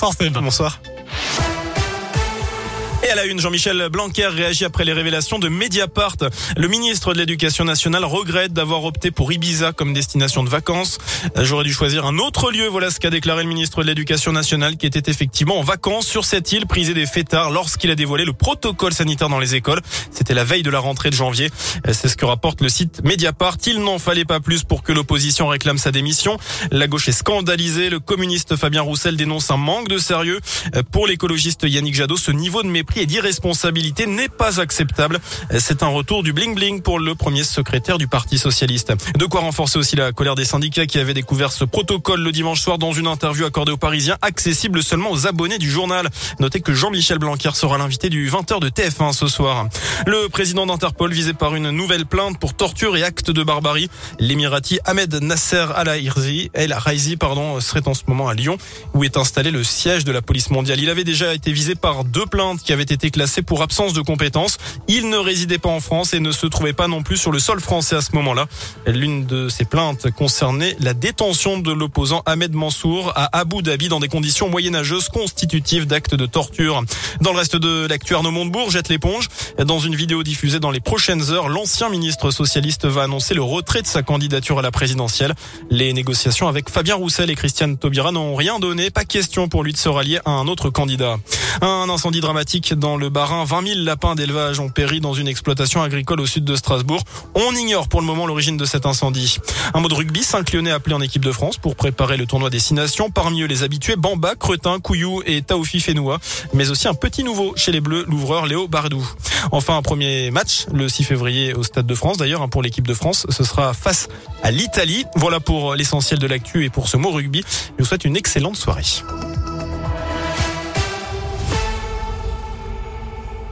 Bonsoir. Et à la une, Jean-Michel Blanquer réagit après les révélations de Mediapart. Le ministre de l'Éducation nationale regrette d'avoir opté pour Ibiza comme destination de vacances. J'aurais dû choisir un autre lieu. Voilà ce qu'a déclaré le ministre de l'Éducation nationale qui était effectivement en vacances sur cette île prisée des fêtards lorsqu'il a dévoilé le protocole sanitaire dans les écoles. C'était la veille de la rentrée de janvier. C'est ce que rapporte le site Mediapart. Il n'en fallait pas plus pour que l'opposition réclame sa démission. La gauche est scandalisée. Le communiste Fabien Roussel dénonce un manque de sérieux. Pour l'écologiste Yannick Jadot, ce niveau de mépris et d'irresponsabilité n'est pas acceptable. C'est un retour du bling-bling pour le premier secrétaire du Parti Socialiste. De quoi renforcer aussi la colère des syndicats qui avaient découvert ce protocole le dimanche soir dans une interview accordée aux Parisiens, accessible seulement aux abonnés du journal. Notez que Jean-Michel Blanquer sera l'invité du 20h de TF1 ce soir. Le président d'Interpol visé par une nouvelle plainte pour torture et actes de barbarie. L'émirati Ahmed Nasser Al-Raizi, El Raizi, pardon, serait en ce moment à Lyon où est installé le siège de la police mondiale. Il avait déjà été visé par deux plaintes qui avaient avait été classé pour absence de compétences. Il ne résidait pas en France et ne se trouvait pas non plus sur le sol français à ce moment-là. L'une de ces plaintes concernait la détention de l'opposant Ahmed Mansour à Abu Dhabi dans des conditions moyenâgeuses constitutives d'actes de torture. Dans le reste de l'actu, Arnaud Montebourg jette l'éponge. Dans une vidéo diffusée dans les prochaines heures, l'ancien ministre socialiste va annoncer le retrait de sa candidature à la présidentielle. Les négociations avec Fabien Roussel et Christiane Taubira n'ont rien donné. Pas question pour lui de se rallier à un autre candidat. Un incendie dramatique dans le Barin. 20 000 lapins d'élevage ont péri dans une exploitation agricole au sud de Strasbourg. On ignore pour le moment l'origine de cet incendie. Un mot de rugby, 5 Lyonnais appelés en équipe de France pour préparer le tournoi Destination. Parmi eux, les habitués Bamba, Cretin, Couillou et Taoufi Fenoua. Mais aussi un petit nouveau chez les Bleus, l'ouvreur Léo Bardou. Enfin, un premier match le 6 février au Stade de France. D'ailleurs, hein, pour l'équipe de France, ce sera face à l'Italie. Voilà pour l'essentiel de l'actu et pour ce mot rugby. Je vous souhaite une excellente soirée.